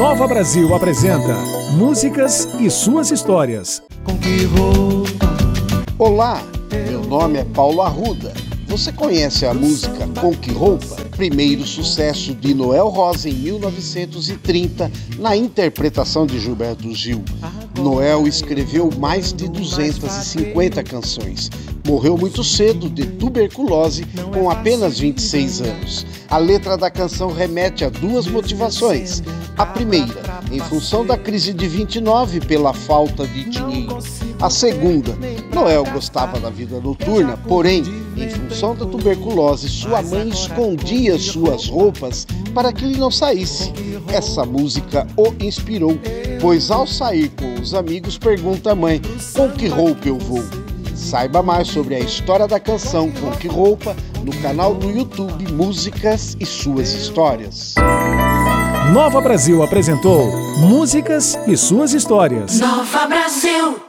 Nova Brasil apresenta Músicas e suas histórias. Com que roupa? Olá, meu nome é Paulo Arruda. Você conhece a música Com Que Roupa? Primeiro sucesso de Noel Rosa em 1930, na interpretação de Gilberto Gil. Noel escreveu mais de 250 canções. Morreu muito cedo de tuberculose, com apenas 26 anos. A letra da canção remete a duas motivações. A primeira, em função da crise de 29 pela falta de dinheiro. A segunda, Noel gostava da vida noturna, porém, em função da tuberculose, sua mãe escondia suas roupas para que ele não saísse. Essa música o inspirou, pois ao sair com os amigos, pergunta à mãe: com que roupa eu vou? Saiba mais sobre a história da canção Com Que Roupa no canal do YouTube Músicas e Suas Histórias. Nova Brasil apresentou Músicas e suas histórias. Nova Brasil.